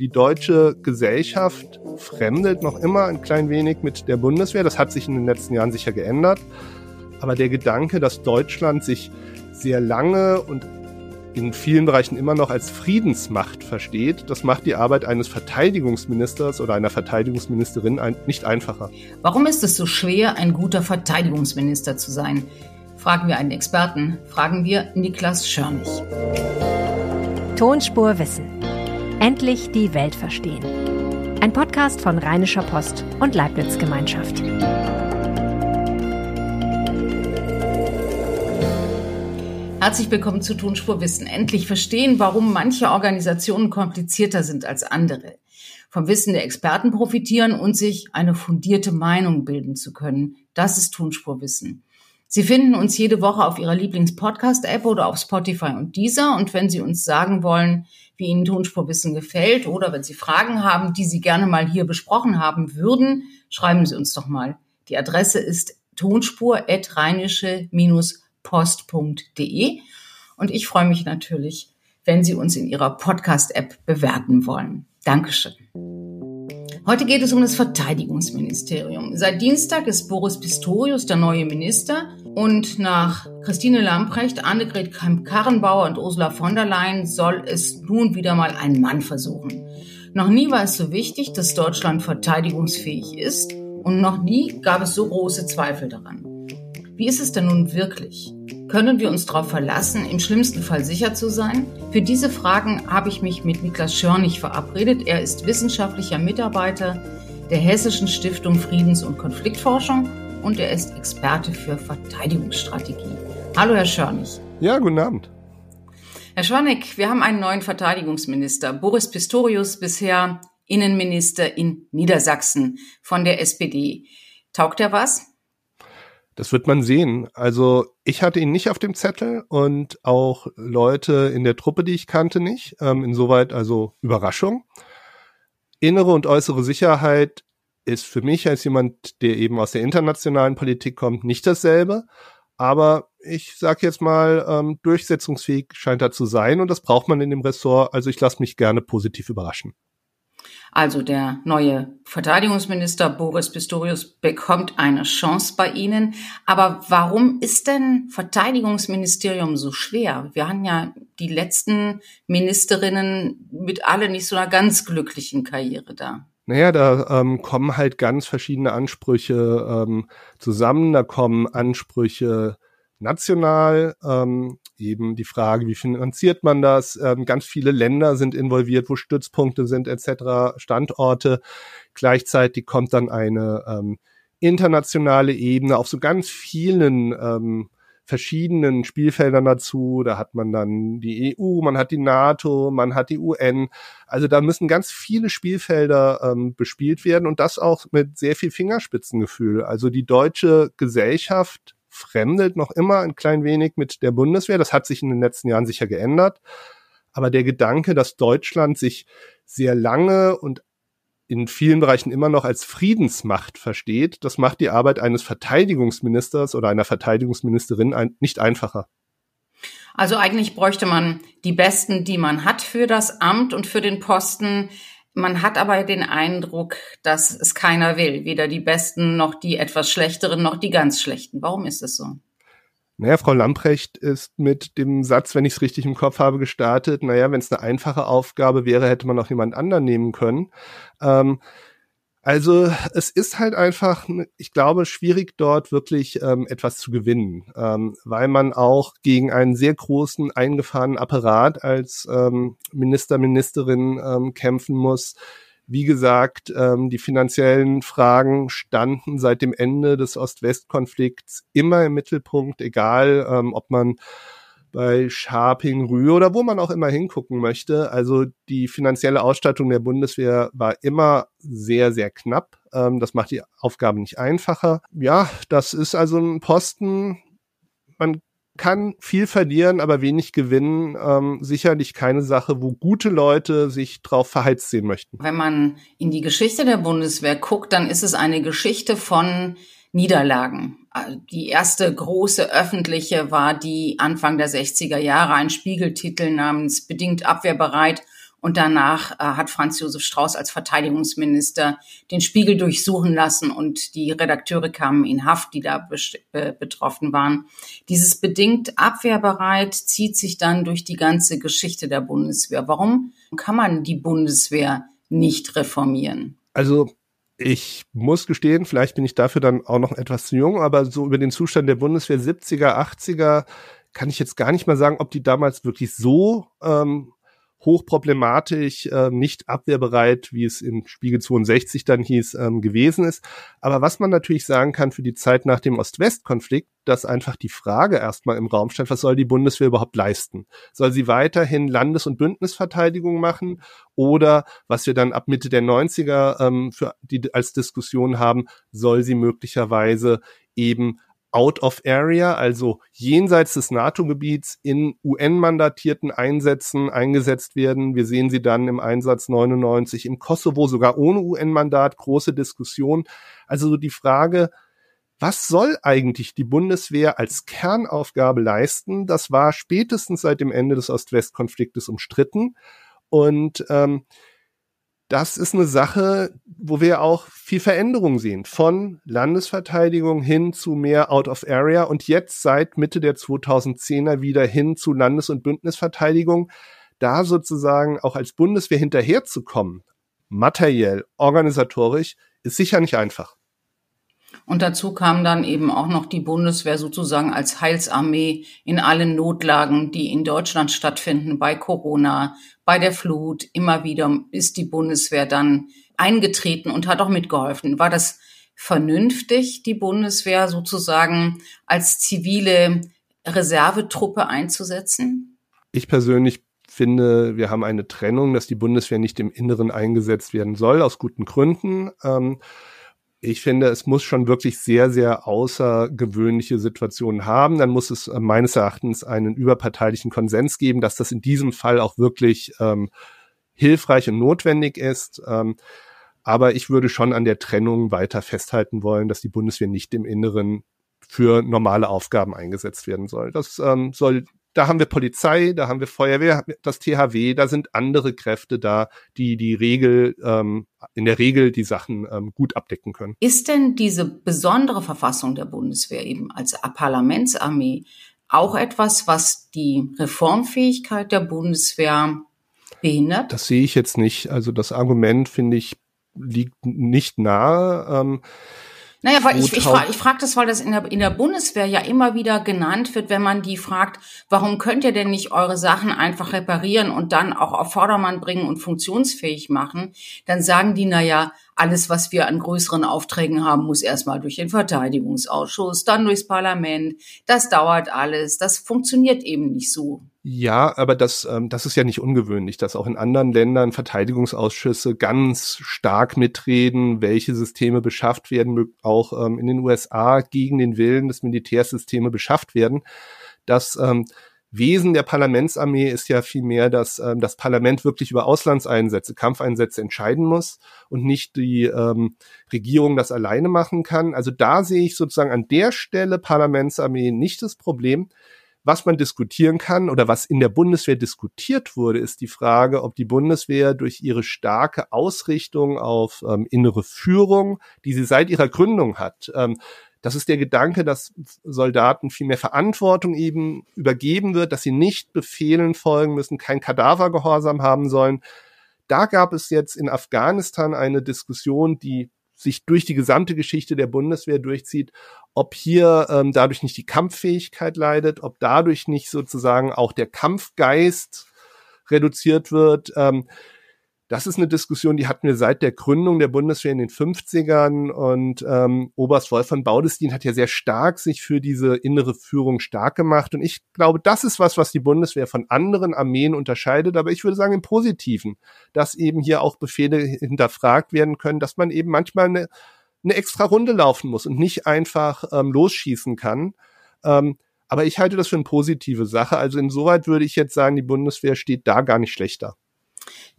Die deutsche Gesellschaft fremdelt noch immer ein klein wenig mit der Bundeswehr. Das hat sich in den letzten Jahren sicher geändert. Aber der Gedanke, dass Deutschland sich sehr lange und in vielen Bereichen immer noch als Friedensmacht versteht, das macht die Arbeit eines Verteidigungsministers oder einer Verteidigungsministerin nicht einfacher. Warum ist es so schwer, ein guter Verteidigungsminister zu sein? Fragen wir einen Experten, fragen wir Niklas Schörnig. Tonspur Wissen Endlich die Welt verstehen. Ein Podcast von Rheinischer Post und Leibniz Gemeinschaft. Herzlich willkommen zu Tonspur Wissen. Endlich verstehen, warum manche Organisationen komplizierter sind als andere. Vom Wissen der Experten profitieren und sich eine fundierte Meinung bilden zu können. Das ist Tonspur Wissen. Sie finden uns jede Woche auf Ihrer Lieblings-Podcast-App oder auf Spotify und dieser. Und wenn Sie uns sagen wollen, wie Ihnen Tonspurwissen gefällt oder wenn Sie Fragen haben, die Sie gerne mal hier besprochen haben würden, schreiben Sie uns doch mal. Die Adresse ist tonspur-post.de und ich freue mich natürlich, wenn Sie uns in Ihrer Podcast-App bewerten wollen. Dankeschön. Heute geht es um das Verteidigungsministerium. Seit Dienstag ist Boris Pistorius der neue Minister und nach Christine Lamprecht, Annegret Kramp-Karrenbauer und Ursula von der Leyen soll es nun wieder mal ein Mann versuchen. Noch nie war es so wichtig, dass Deutschland verteidigungsfähig ist und noch nie gab es so große Zweifel daran. Wie ist es denn nun wirklich? Können wir uns darauf verlassen, im schlimmsten Fall sicher zu sein? Für diese Fragen habe ich mich mit Niklas Schörnig verabredet. Er ist wissenschaftlicher Mitarbeiter der Hessischen Stiftung Friedens- und Konfliktforschung und er ist Experte für Verteidigungsstrategie. Hallo, Herr Schörnig. Ja, guten Abend. Herr Schörnig, wir haben einen neuen Verteidigungsminister. Boris Pistorius, bisher Innenminister in Niedersachsen von der SPD. Taugt er was? Das wird man sehen. Also ich hatte ihn nicht auf dem Zettel und auch Leute in der Truppe, die ich kannte, nicht. Ähm, insoweit also Überraschung. Innere und äußere Sicherheit ist für mich als jemand, der eben aus der internationalen Politik kommt, nicht dasselbe. Aber ich sage jetzt mal, ähm, durchsetzungsfähig scheint er zu sein und das braucht man in dem Ressort. Also ich lasse mich gerne positiv überraschen. Also der neue Verteidigungsminister Boris Pistorius bekommt eine Chance bei Ihnen. Aber warum ist denn Verteidigungsministerium so schwer? Wir haben ja die letzten Ministerinnen mit alle nicht so einer ganz glücklichen Karriere da. Naja, da ähm, kommen halt ganz verschiedene Ansprüche ähm, zusammen. Da kommen Ansprüche national, ähm, eben die Frage, wie finanziert man das? Ähm, ganz viele Länder sind involviert, wo Stützpunkte sind etc., Standorte. Gleichzeitig kommt dann eine ähm, internationale Ebene auf so ganz vielen ähm, verschiedenen Spielfeldern dazu. Da hat man dann die EU, man hat die NATO, man hat die UN. Also da müssen ganz viele Spielfelder ähm, bespielt werden und das auch mit sehr viel Fingerspitzengefühl. Also die deutsche Gesellschaft fremdelt noch immer ein klein wenig mit der Bundeswehr. Das hat sich in den letzten Jahren sicher geändert. Aber der Gedanke, dass Deutschland sich sehr lange und in vielen Bereichen immer noch als Friedensmacht versteht, das macht die Arbeit eines Verteidigungsministers oder einer Verteidigungsministerin ein, nicht einfacher. Also eigentlich bräuchte man die Besten, die man hat für das Amt und für den Posten. Man hat aber den Eindruck, dass es keiner will. Weder die Besten noch die etwas Schlechteren noch die ganz Schlechten. Warum ist es so? Naja, Frau Lamprecht ist mit dem Satz, wenn ich es richtig im Kopf habe, gestartet. Naja, wenn es eine einfache Aufgabe wäre, hätte man auch jemand anderen nehmen können. Ähm, also es ist halt einfach, ich glaube, schwierig dort wirklich ähm, etwas zu gewinnen, ähm, weil man auch gegen einen sehr großen eingefahrenen Apparat als ähm, Minister, Ministerin ähm, kämpfen muss. Wie gesagt, ähm, die finanziellen Fragen standen seit dem Ende des Ost-West-Konflikts immer im Mittelpunkt, egal ähm, ob man bei Sharping, Rühe oder wo man auch immer hingucken möchte. Also die finanzielle Ausstattung der Bundeswehr war immer sehr, sehr knapp. Ähm, das macht die Aufgabe nicht einfacher. Ja, das ist also ein Posten. Man kann viel verlieren, aber wenig gewinnen. Ähm, sicherlich keine Sache, wo gute Leute sich drauf verheizt sehen möchten. Wenn man in die Geschichte der Bundeswehr guckt, dann ist es eine Geschichte von Niederlagen. Die erste große öffentliche war die Anfang der 60er Jahre, ein Spiegeltitel namens Bedingt abwehrbereit Und danach äh, hat Franz Josef Strauß als Verteidigungsminister den Spiegel durchsuchen lassen und die Redakteure kamen in Haft, die da be betroffen waren. Dieses bedingt abwehrbereit zieht sich dann durch die ganze Geschichte der Bundeswehr. Warum kann man die Bundeswehr nicht reformieren? Also ich muss gestehen, vielleicht bin ich dafür dann auch noch etwas zu jung, aber so über den Zustand der Bundeswehr 70er, 80er kann ich jetzt gar nicht mal sagen, ob die damals wirklich so ähm, hochproblematisch, äh, nicht abwehrbereit, wie es in Spiegel 62 dann hieß, ähm, gewesen ist. Aber was man natürlich sagen kann für die Zeit nach dem Ost-West-Konflikt, dass einfach die Frage erstmal im Raum stand, was soll die Bundeswehr überhaupt leisten? Soll sie weiterhin Landes- und Bündnisverteidigung machen oder was wir dann ab Mitte der 90er ähm, für die als Diskussion haben, soll sie möglicherweise eben out of area, also jenseits des NATO-Gebiets in UN-mandatierten Einsätzen eingesetzt werden. Wir sehen sie dann im Einsatz 99 im Kosovo, sogar ohne UN-Mandat, große Diskussion. Also die Frage, was soll eigentlich die Bundeswehr als Kernaufgabe leisten? Das war spätestens seit dem Ende des Ost-West-Konfliktes umstritten. Und ähm, das ist eine Sache, wo wir auch viel Veränderung sehen. Von Landesverteidigung hin zu mehr Out of Area und jetzt seit Mitte der 2010er wieder hin zu Landes- und Bündnisverteidigung. Da sozusagen auch als Bundeswehr hinterherzukommen, materiell, organisatorisch, ist sicher nicht einfach. Und dazu kam dann eben auch noch die Bundeswehr sozusagen als Heilsarmee in allen Notlagen, die in Deutschland stattfinden, bei Corona, bei der Flut. Immer wieder ist die Bundeswehr dann eingetreten und hat auch mitgeholfen. War das vernünftig, die Bundeswehr sozusagen als zivile Reservetruppe einzusetzen? Ich persönlich finde, wir haben eine Trennung, dass die Bundeswehr nicht im Inneren eingesetzt werden soll, aus guten Gründen. Ähm, ich finde, es muss schon wirklich sehr, sehr außergewöhnliche Situationen haben. Dann muss es äh, meines Erachtens einen überparteilichen Konsens geben, dass das in diesem Fall auch wirklich ähm, hilfreich und notwendig ist. Ähm, aber ich würde schon an der Trennung weiter festhalten wollen, dass die Bundeswehr nicht im Inneren für normale Aufgaben eingesetzt werden soll. Das ähm, soll da haben wir Polizei, da haben wir Feuerwehr, das THW, da sind andere Kräfte da, die die Regel, ähm, in der Regel die Sachen ähm, gut abdecken können. Ist denn diese besondere Verfassung der Bundeswehr eben als Parlamentsarmee auch etwas, was die Reformfähigkeit der Bundeswehr behindert? Das sehe ich jetzt nicht. Also das Argument, finde ich, liegt nicht nahe. Ähm, naja, weil ich, ich frage ich frag das, weil das in der, in der Bundeswehr ja immer wieder genannt wird, wenn man die fragt, warum könnt ihr denn nicht eure Sachen einfach reparieren und dann auch auf Vordermann bringen und funktionsfähig machen, dann sagen die, naja, alles, was wir an größeren Aufträgen haben, muss erstmal durch den Verteidigungsausschuss, dann durchs Parlament. Das dauert alles. Das funktioniert eben nicht so. Ja, aber das, ähm, das ist ja nicht ungewöhnlich, dass auch in anderen Ländern Verteidigungsausschüsse ganz stark mitreden, welche Systeme beschafft werden, auch ähm, in den USA gegen den Willen des Militärsysteme beschafft werden. Das ähm, Wesen der Parlamentsarmee ist ja vielmehr, dass ähm, das Parlament wirklich über Auslandseinsätze, Kampfeinsätze entscheiden muss und nicht die ähm, Regierung das alleine machen kann. Also da sehe ich sozusagen an der Stelle Parlamentsarmee nicht das Problem. Was man diskutieren kann oder was in der Bundeswehr diskutiert wurde, ist die Frage, ob die Bundeswehr durch ihre starke Ausrichtung auf ähm, innere Führung, die sie seit ihrer Gründung hat, ähm, das ist der Gedanke, dass Soldaten viel mehr Verantwortung eben übergeben wird, dass sie nicht Befehlen folgen müssen, kein Kadavergehorsam haben sollen. Da gab es jetzt in Afghanistan eine Diskussion, die sich durch die gesamte Geschichte der Bundeswehr durchzieht, ob hier ähm, dadurch nicht die Kampffähigkeit leidet, ob dadurch nicht sozusagen auch der Kampfgeist reduziert wird. Ähm, das ist eine Diskussion, die hatten wir seit der Gründung der Bundeswehr in den 50ern und ähm, Oberst Wolf von Baudestin hat ja sehr stark sich für diese innere Führung stark gemacht und ich glaube, das ist was, was die Bundeswehr von anderen Armeen unterscheidet, aber ich würde sagen im Positiven, dass eben hier auch Befehle hinterfragt werden können, dass man eben manchmal eine, eine extra Runde laufen muss und nicht einfach ähm, losschießen kann. Ähm, aber ich halte das für eine positive Sache. Also insoweit würde ich jetzt sagen, die Bundeswehr steht da gar nicht schlechter.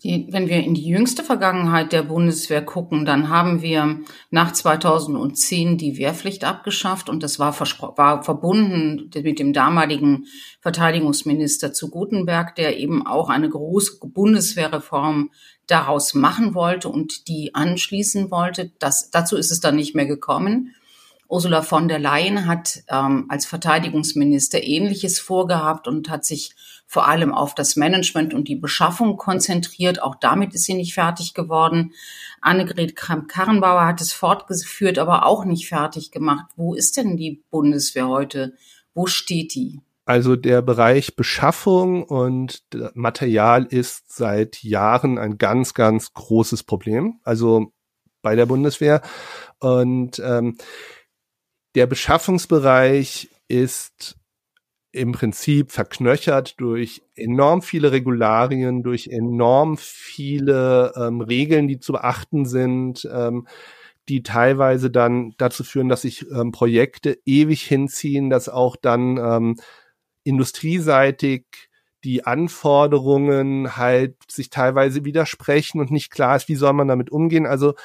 Die, wenn wir in die jüngste Vergangenheit der Bundeswehr gucken, dann haben wir nach 2010 die Wehrpflicht abgeschafft und das war, war verbunden mit dem damaligen Verteidigungsminister zu Gutenberg, der eben auch eine große Bundeswehrreform daraus machen wollte und die anschließen wollte. Das, dazu ist es dann nicht mehr gekommen. Ursula von der Leyen hat ähm, als Verteidigungsminister Ähnliches vorgehabt und hat sich vor allem auf das Management und die Beschaffung konzentriert. Auch damit ist sie nicht fertig geworden. Annegret Kramp-Karrenbauer hat es fortgeführt, aber auch nicht fertig gemacht. Wo ist denn die Bundeswehr heute? Wo steht die? Also der Bereich Beschaffung und Material ist seit Jahren ein ganz, ganz großes Problem. Also bei der Bundeswehr. Und ähm, der Beschaffungsbereich ist im Prinzip verknöchert durch enorm viele Regularien, durch enorm viele ähm, Regeln, die zu beachten sind, ähm, die teilweise dann dazu führen, dass sich ähm, Projekte ewig hinziehen, dass auch dann ähm, industrieseitig die Anforderungen halt sich teilweise widersprechen und nicht klar ist, wie soll man damit umgehen. Also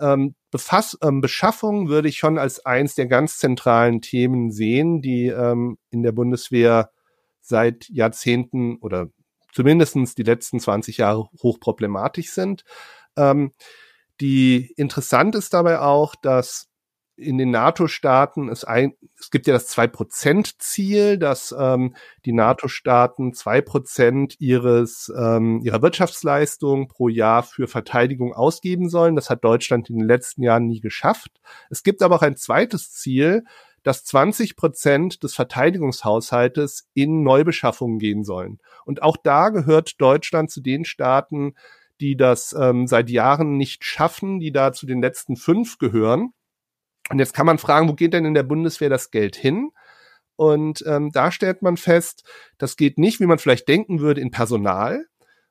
ähm, Befass, ähm, Beschaffung würde ich schon als eins der ganz zentralen Themen sehen, die ähm, in der Bundeswehr seit Jahrzehnten oder zumindestens die letzten 20 Jahre hochproblematisch sind. Ähm, die interessant ist dabei auch, dass in den NATO-Staaten es ein, es gibt ja das Zwei-Prozent-Ziel, dass ähm, die NATO-Staaten zwei Prozent ihres ähm, ihrer Wirtschaftsleistung pro Jahr für Verteidigung ausgeben sollen. Das hat Deutschland in den letzten Jahren nie geschafft. Es gibt aber auch ein zweites Ziel, dass 20 Prozent des Verteidigungshaushaltes in Neubeschaffungen gehen sollen. Und auch da gehört Deutschland zu den Staaten, die das ähm, seit Jahren nicht schaffen, die da zu den letzten fünf gehören. Und jetzt kann man fragen, wo geht denn in der Bundeswehr das Geld hin? Und ähm, da stellt man fest, das geht nicht, wie man vielleicht denken würde, in Personal,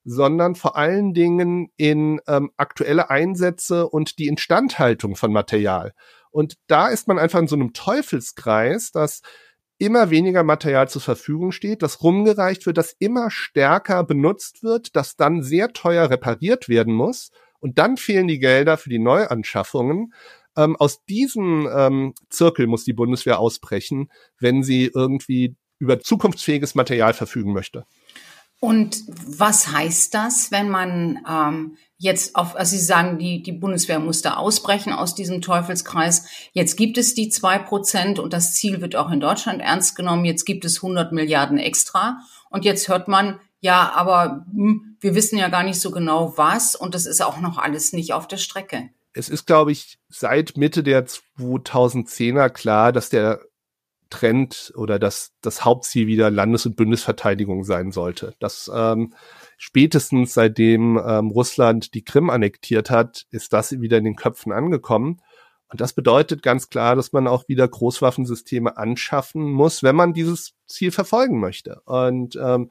sondern vor allen Dingen in ähm, aktuelle Einsätze und die Instandhaltung von Material. Und da ist man einfach in so einem Teufelskreis, dass immer weniger Material zur Verfügung steht, das rumgereicht wird, das immer stärker benutzt wird, das dann sehr teuer repariert werden muss. Und dann fehlen die Gelder für die Neuanschaffungen. Ähm, aus diesem ähm, Zirkel muss die Bundeswehr ausbrechen, wenn sie irgendwie über zukunftsfähiges Material verfügen möchte. Und was heißt das, wenn man ähm, jetzt auf, also Sie sagen, die, die Bundeswehr musste ausbrechen aus diesem Teufelskreis. Jetzt gibt es die zwei Prozent und das Ziel wird auch in Deutschland ernst genommen. Jetzt gibt es 100 Milliarden extra. Und jetzt hört man, ja, aber hm, wir wissen ja gar nicht so genau was und das ist auch noch alles nicht auf der Strecke es ist, glaube ich, seit Mitte der 2010er klar, dass der Trend oder dass das Hauptziel wieder Landes- und Bundesverteidigung sein sollte. Dass ähm, spätestens seitdem ähm, Russland die Krim annektiert hat, ist das wieder in den Köpfen angekommen. Und das bedeutet ganz klar, dass man auch wieder Großwaffensysteme anschaffen muss, wenn man dieses Ziel verfolgen möchte. Und ähm,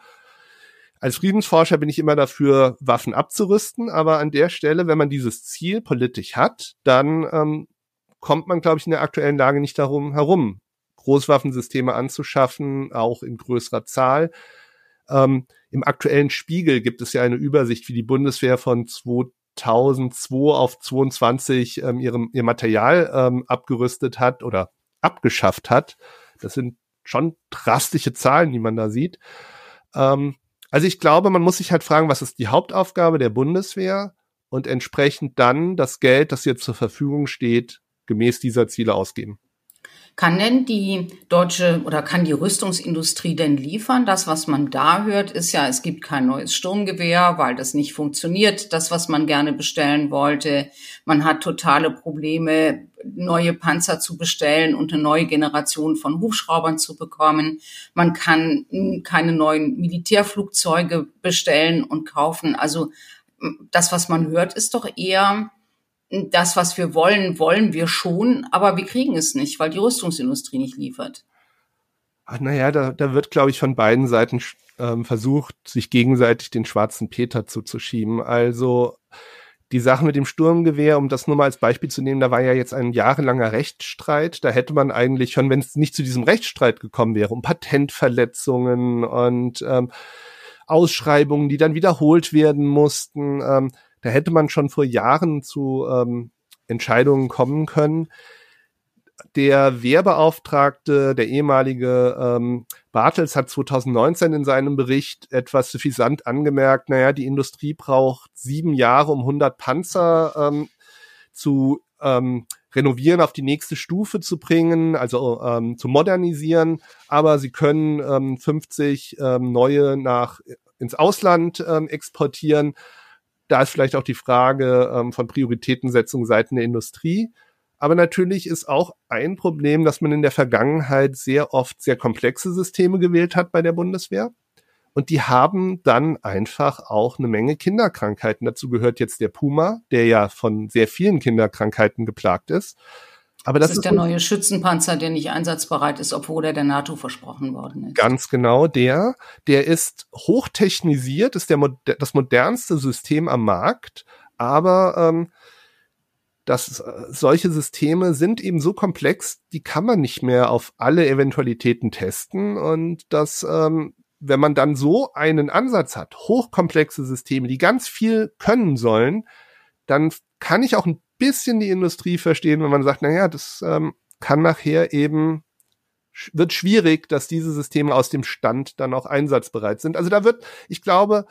als Friedensforscher bin ich immer dafür, Waffen abzurüsten, aber an der Stelle, wenn man dieses Ziel politisch hat, dann ähm, kommt man, glaube ich, in der aktuellen Lage nicht darum herum, Großwaffensysteme anzuschaffen, auch in größerer Zahl. Ähm, Im aktuellen Spiegel gibt es ja eine Übersicht, wie die Bundeswehr von 2002 auf 22 ähm, ihrem, ihr Material ähm, abgerüstet hat oder abgeschafft hat. Das sind schon drastische Zahlen, die man da sieht. Ähm, also ich glaube, man muss sich halt fragen, was ist die Hauptaufgabe der Bundeswehr und entsprechend dann das Geld, das jetzt zur Verfügung steht, gemäß dieser Ziele ausgeben. Kann denn die deutsche oder kann die Rüstungsindustrie denn liefern? Das, was man da hört, ist ja, es gibt kein neues Sturmgewehr, weil das nicht funktioniert. Das, was man gerne bestellen wollte. Man hat totale Probleme, neue Panzer zu bestellen und eine neue Generation von Hubschraubern zu bekommen. Man kann keine neuen Militärflugzeuge bestellen und kaufen. Also das, was man hört, ist doch eher, das, was wir wollen, wollen wir schon, aber wir kriegen es nicht, weil die Rüstungsindustrie nicht liefert. Ach, naja, da, da wird, glaube ich, von beiden Seiten ähm, versucht, sich gegenseitig den schwarzen Peter zuzuschieben. Also die Sache mit dem Sturmgewehr, um das nur mal als Beispiel zu nehmen, da war ja jetzt ein jahrelanger Rechtsstreit. Da hätte man eigentlich schon, wenn es nicht zu diesem Rechtsstreit gekommen wäre, um Patentverletzungen und ähm, Ausschreibungen, die dann wiederholt werden mussten. Ähm, da hätte man schon vor Jahren zu ähm, Entscheidungen kommen können. Der Wehrbeauftragte, der ehemalige ähm, Bartels, hat 2019 in seinem Bericht etwas suffisant angemerkt, naja, die Industrie braucht sieben Jahre, um 100 Panzer ähm, zu ähm, renovieren, auf die nächste Stufe zu bringen, also ähm, zu modernisieren, aber sie können ähm, 50 ähm, neue nach ins Ausland ähm, exportieren. Da ist vielleicht auch die Frage ähm, von Prioritätensetzung seiten der Industrie. Aber natürlich ist auch ein Problem, dass man in der Vergangenheit sehr oft sehr komplexe Systeme gewählt hat bei der Bundeswehr. Und die haben dann einfach auch eine Menge Kinderkrankheiten. Dazu gehört jetzt der Puma, der ja von sehr vielen Kinderkrankheiten geplagt ist. Aber das, das ist der neue Schützenpanzer, der nicht einsatzbereit ist, obwohl er der NATO versprochen worden ist. Ganz genau der. Der ist hochtechnisiert, ist der, das modernste System am Markt, aber ähm, dass äh, solche Systeme sind eben so komplex, die kann man nicht mehr auf alle Eventualitäten testen und das ähm, wenn man dann so einen Ansatz hat, hochkomplexe Systeme, die ganz viel können sollen, dann kann ich auch ein bisschen die Industrie verstehen, wenn man sagt, naja, das ähm, kann nachher eben, wird schwierig, dass diese Systeme aus dem Stand dann auch einsatzbereit sind. Also da wird, ich glaube,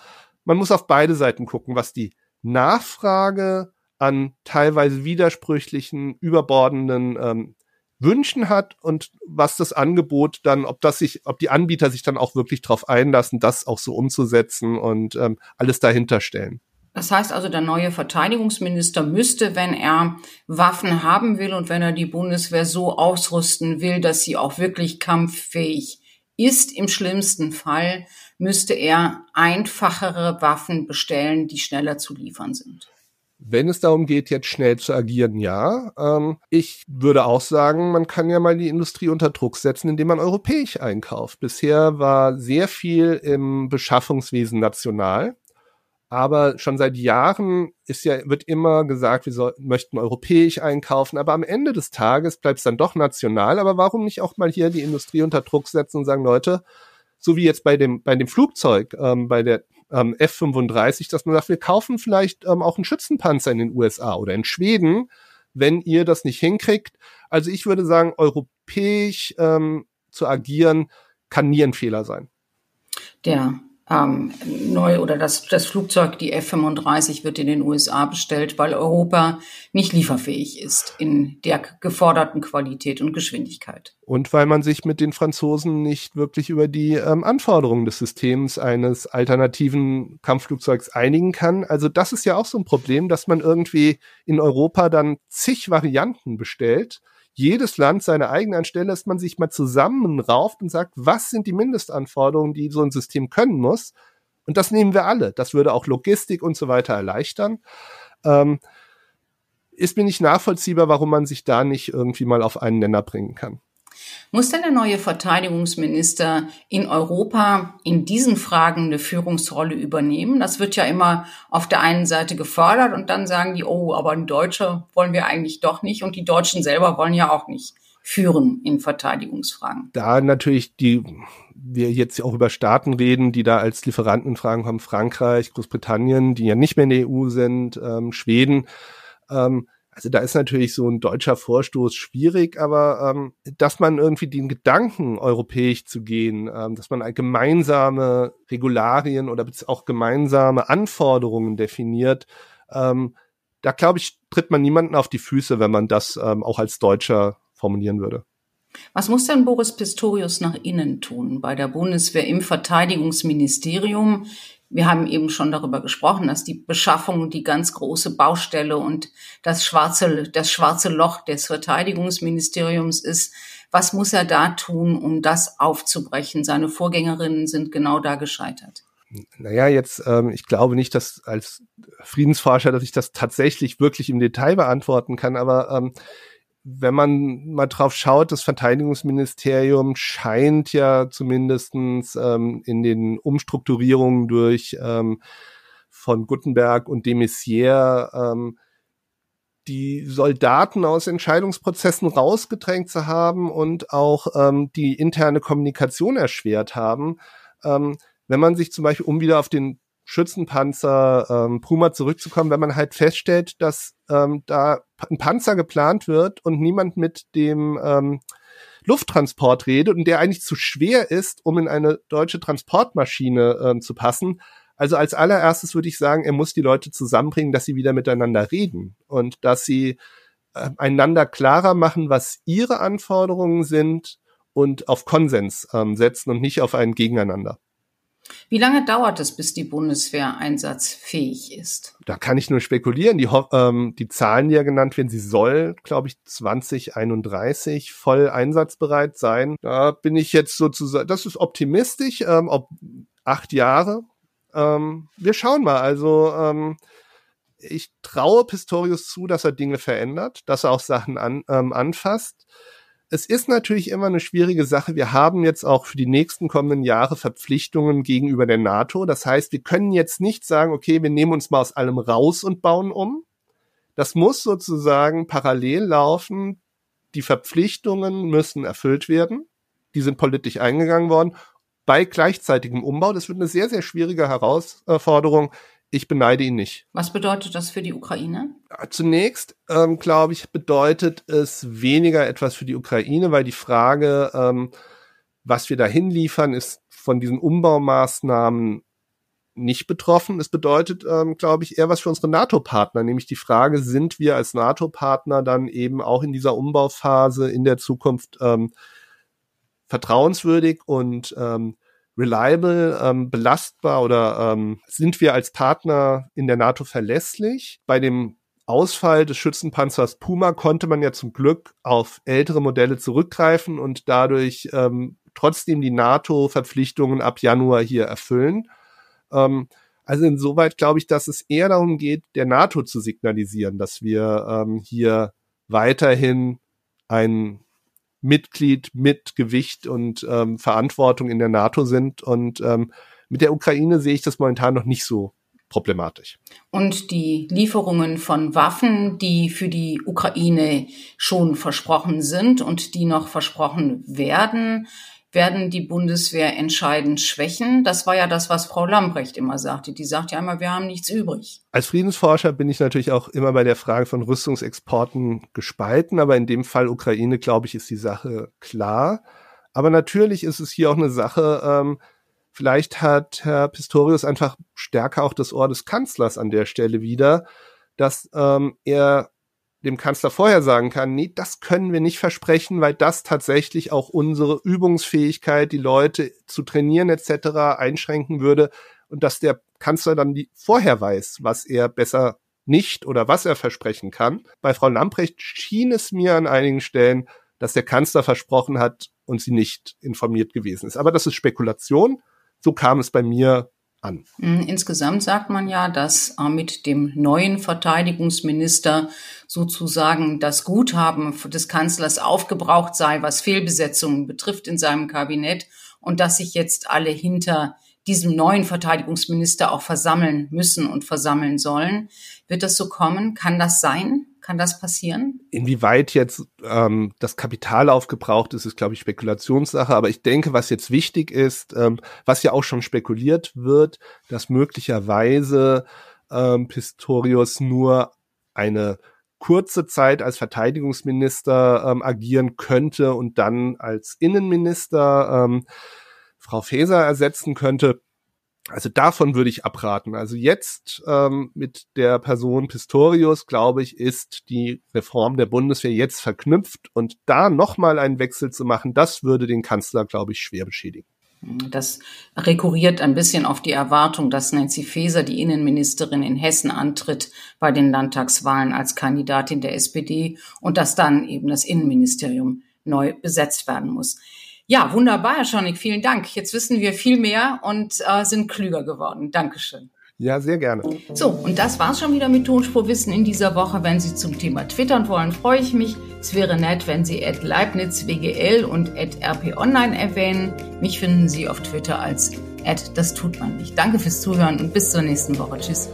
man muss auf beide Seiten gucken, was die Nachfrage an teilweise widersprüchlichen, überbordenden ähm, Wünschen hat und was das Angebot dann, ob das sich, ob die Anbieter sich dann auch wirklich darauf einlassen, das auch so umzusetzen und ähm, alles dahinter stellen. Das heißt also, der neue Verteidigungsminister müsste, wenn er Waffen haben will und wenn er die Bundeswehr so ausrüsten will, dass sie auch wirklich kampffähig ist, im schlimmsten Fall, müsste er einfachere Waffen bestellen, die schneller zu liefern sind. Wenn es darum geht, jetzt schnell zu agieren, ja. Ähm, ich würde auch sagen, man kann ja mal die Industrie unter Druck setzen, indem man europäisch einkauft. Bisher war sehr viel im Beschaffungswesen national. Aber schon seit Jahren ist ja, wird immer gesagt, wir soll, möchten europäisch einkaufen. Aber am Ende des Tages bleibt es dann doch national. Aber warum nicht auch mal hier die Industrie unter Druck setzen und sagen, Leute, so wie jetzt bei dem, bei dem Flugzeug, ähm, bei der ähm, F-35, dass man sagt, wir kaufen vielleicht ähm, auch einen Schützenpanzer in den USA oder in Schweden, wenn ihr das nicht hinkriegt. Also ich würde sagen, europäisch ähm, zu agieren, kann nie ein Fehler sein. Der ähm, neu oder das, das Flugzeug, die F-35, wird in den USA bestellt, weil Europa nicht lieferfähig ist in der geforderten Qualität und Geschwindigkeit. Und weil man sich mit den Franzosen nicht wirklich über die ähm, Anforderungen des Systems eines alternativen Kampfflugzeugs einigen kann. Also das ist ja auch so ein Problem, dass man irgendwie in Europa dann zig Varianten bestellt jedes Land seine eigene anstelle, dass man sich mal zusammenrauft und sagt, was sind die Mindestanforderungen, die so ein System können muss? Und das nehmen wir alle. Das würde auch Logistik und so weiter erleichtern. Ähm, ist mir nicht nachvollziehbar, warum man sich da nicht irgendwie mal auf einen Nenner bringen kann. Muss denn der neue Verteidigungsminister in Europa in diesen Fragen eine Führungsrolle übernehmen? Das wird ja immer auf der einen Seite gefordert und dann sagen die, oh, aber ein Deutscher wollen wir eigentlich doch nicht und die Deutschen selber wollen ja auch nicht führen in Verteidigungsfragen. Da natürlich die wir jetzt auch über Staaten reden, die da als Lieferanten in Fragen kommen, Frankreich, Großbritannien, die ja nicht mehr in der EU sind, ähm, Schweden. Ähm, also da ist natürlich so ein deutscher Vorstoß schwierig, aber ähm, dass man irgendwie den Gedanken, europäisch zu gehen, ähm, dass man gemeinsame Regularien oder auch gemeinsame Anforderungen definiert, ähm, da glaube ich, tritt man niemanden auf die Füße, wenn man das ähm, auch als Deutscher formulieren würde. Was muss denn Boris Pistorius nach innen tun bei der Bundeswehr im Verteidigungsministerium? Wir haben eben schon darüber gesprochen, dass die Beschaffung die ganz große Baustelle und das schwarze, das schwarze Loch des Verteidigungsministeriums ist. Was muss er da tun, um das aufzubrechen? Seine Vorgängerinnen sind genau da gescheitert. Naja, jetzt, ähm, ich glaube nicht, dass als Friedensforscher, dass ich das tatsächlich wirklich im Detail beantworten kann, aber ähm, wenn man mal drauf schaut, das Verteidigungsministerium scheint ja zumindestens ähm, in den Umstrukturierungen durch ähm, von Gutenberg und de Maizière ähm, die Soldaten aus Entscheidungsprozessen rausgedrängt zu haben und auch ähm, die interne Kommunikation erschwert haben. Ähm, wenn man sich zum Beispiel, um wieder auf den Schützenpanzer ähm, Puma zurückzukommen, wenn man halt feststellt, dass ähm, da ein Panzer geplant wird und niemand mit dem ähm, Lufttransport redet und der eigentlich zu schwer ist, um in eine deutsche Transportmaschine ähm, zu passen. Also als allererstes würde ich sagen, er muss die Leute zusammenbringen, dass sie wieder miteinander reden und dass sie äh, einander klarer machen, was ihre Anforderungen sind und auf Konsens ähm, setzen und nicht auf ein Gegeneinander. Wie lange dauert es, bis die Bundeswehr einsatzfähig ist? Da kann ich nur spekulieren. Die, ähm, die Zahlen, die ja genannt werden, sie soll, glaube ich, 2031 voll einsatzbereit sein. Da bin ich jetzt sozusagen, das ist optimistisch, ähm, ob acht Jahre. Ähm, wir schauen mal. Also ähm, ich traue Pistorius zu, dass er Dinge verändert, dass er auch Sachen an, ähm, anfasst es ist natürlich immer eine schwierige Sache. Wir haben jetzt auch für die nächsten kommenden Jahre Verpflichtungen gegenüber der NATO. Das heißt, wir können jetzt nicht sagen, okay, wir nehmen uns mal aus allem raus und bauen um. Das muss sozusagen parallel laufen. Die Verpflichtungen müssen erfüllt werden. Die sind politisch eingegangen worden. Bei gleichzeitigem Umbau. Das wird eine sehr, sehr schwierige Herausforderung. Ich beneide ihn nicht. Was bedeutet das für die Ukraine? Zunächst, ähm, glaube ich, bedeutet es weniger etwas für die Ukraine, weil die Frage, ähm, was wir da hinliefern, ist von diesen Umbaumaßnahmen nicht betroffen. Es bedeutet, ähm, glaube ich, eher was für unsere NATO-Partner, nämlich die Frage, sind wir als NATO-Partner dann eben auch in dieser Umbauphase in der Zukunft ähm, vertrauenswürdig und ähm, reliable, ähm, belastbar oder ähm, sind wir als Partner in der NATO verlässlich? Bei dem Ausfall des Schützenpanzers Puma konnte man ja zum Glück auf ältere Modelle zurückgreifen und dadurch ähm, trotzdem die NATO-Verpflichtungen ab Januar hier erfüllen. Ähm, also insoweit glaube ich, dass es eher darum geht, der NATO zu signalisieren, dass wir ähm, hier weiterhin ein Mitglied mit Gewicht und ähm, Verantwortung in der NATO sind. Und ähm, mit der Ukraine sehe ich das momentan noch nicht so problematisch. Und die Lieferungen von Waffen, die für die Ukraine schon versprochen sind und die noch versprochen werden, werden die Bundeswehr entscheidend schwächen. Das war ja das, was Frau Lambrecht immer sagte. Die sagt ja immer, wir haben nichts übrig. Als Friedensforscher bin ich natürlich auch immer bei der Frage von Rüstungsexporten gespalten, aber in dem Fall Ukraine, glaube ich, ist die Sache klar. Aber natürlich ist es hier auch eine Sache, ähm, vielleicht hat Herr Pistorius einfach stärker auch das Ohr des Kanzlers an der Stelle wieder, dass ähm, er dem Kanzler vorher sagen kann, nee, das können wir nicht versprechen, weil das tatsächlich auch unsere Übungsfähigkeit, die Leute zu trainieren etc. einschränken würde und dass der Kanzler dann die, vorher weiß, was er besser nicht oder was er versprechen kann. Bei Frau Lamprecht schien es mir an einigen Stellen, dass der Kanzler versprochen hat und sie nicht informiert gewesen ist. Aber das ist Spekulation. So kam es bei mir an. Hm, insgesamt sagt man ja, dass äh, mit dem neuen Verteidigungsminister sozusagen das Guthaben des Kanzlers aufgebraucht sei, was Fehlbesetzungen betrifft in seinem Kabinett und dass sich jetzt alle hinter diesem neuen Verteidigungsminister auch versammeln müssen und versammeln sollen. Wird das so kommen? Kann das sein? Kann das passieren? Inwieweit jetzt ähm, das Kapital aufgebraucht ist, ist, glaube ich, Spekulationssache. Aber ich denke, was jetzt wichtig ist, ähm, was ja auch schon spekuliert wird, dass möglicherweise ähm, Pistorius nur eine kurze Zeit als Verteidigungsminister ähm, agieren könnte und dann als Innenminister ähm, Frau Faeser ersetzen könnte. Also davon würde ich abraten. Also jetzt ähm, mit der Person Pistorius, glaube ich, ist die Reform der Bundeswehr jetzt verknüpft und da nochmal einen Wechsel zu machen, das würde den Kanzler, glaube ich, schwer beschädigen. Das rekurriert ein bisschen auf die Erwartung, dass Nancy Faeser, die Innenministerin in Hessen, antritt bei den Landtagswahlen als Kandidatin der SPD und dass dann eben das Innenministerium neu besetzt werden muss. Ja, wunderbar, Herr Schonig, vielen Dank. Jetzt wissen wir viel mehr und äh, sind klüger geworden. Dankeschön. Ja, sehr gerne. So, und das war's schon wieder mit Tonspurwissen in dieser Woche. Wenn Sie zum Thema twittern wollen, freue ich mich. Es wäre nett, wenn Sie at LeibnizWGL und at RPOnline erwähnen. Mich finden Sie auf Twitter als at das tut man nicht. Danke fürs Zuhören und bis zur nächsten Woche. Tschüss.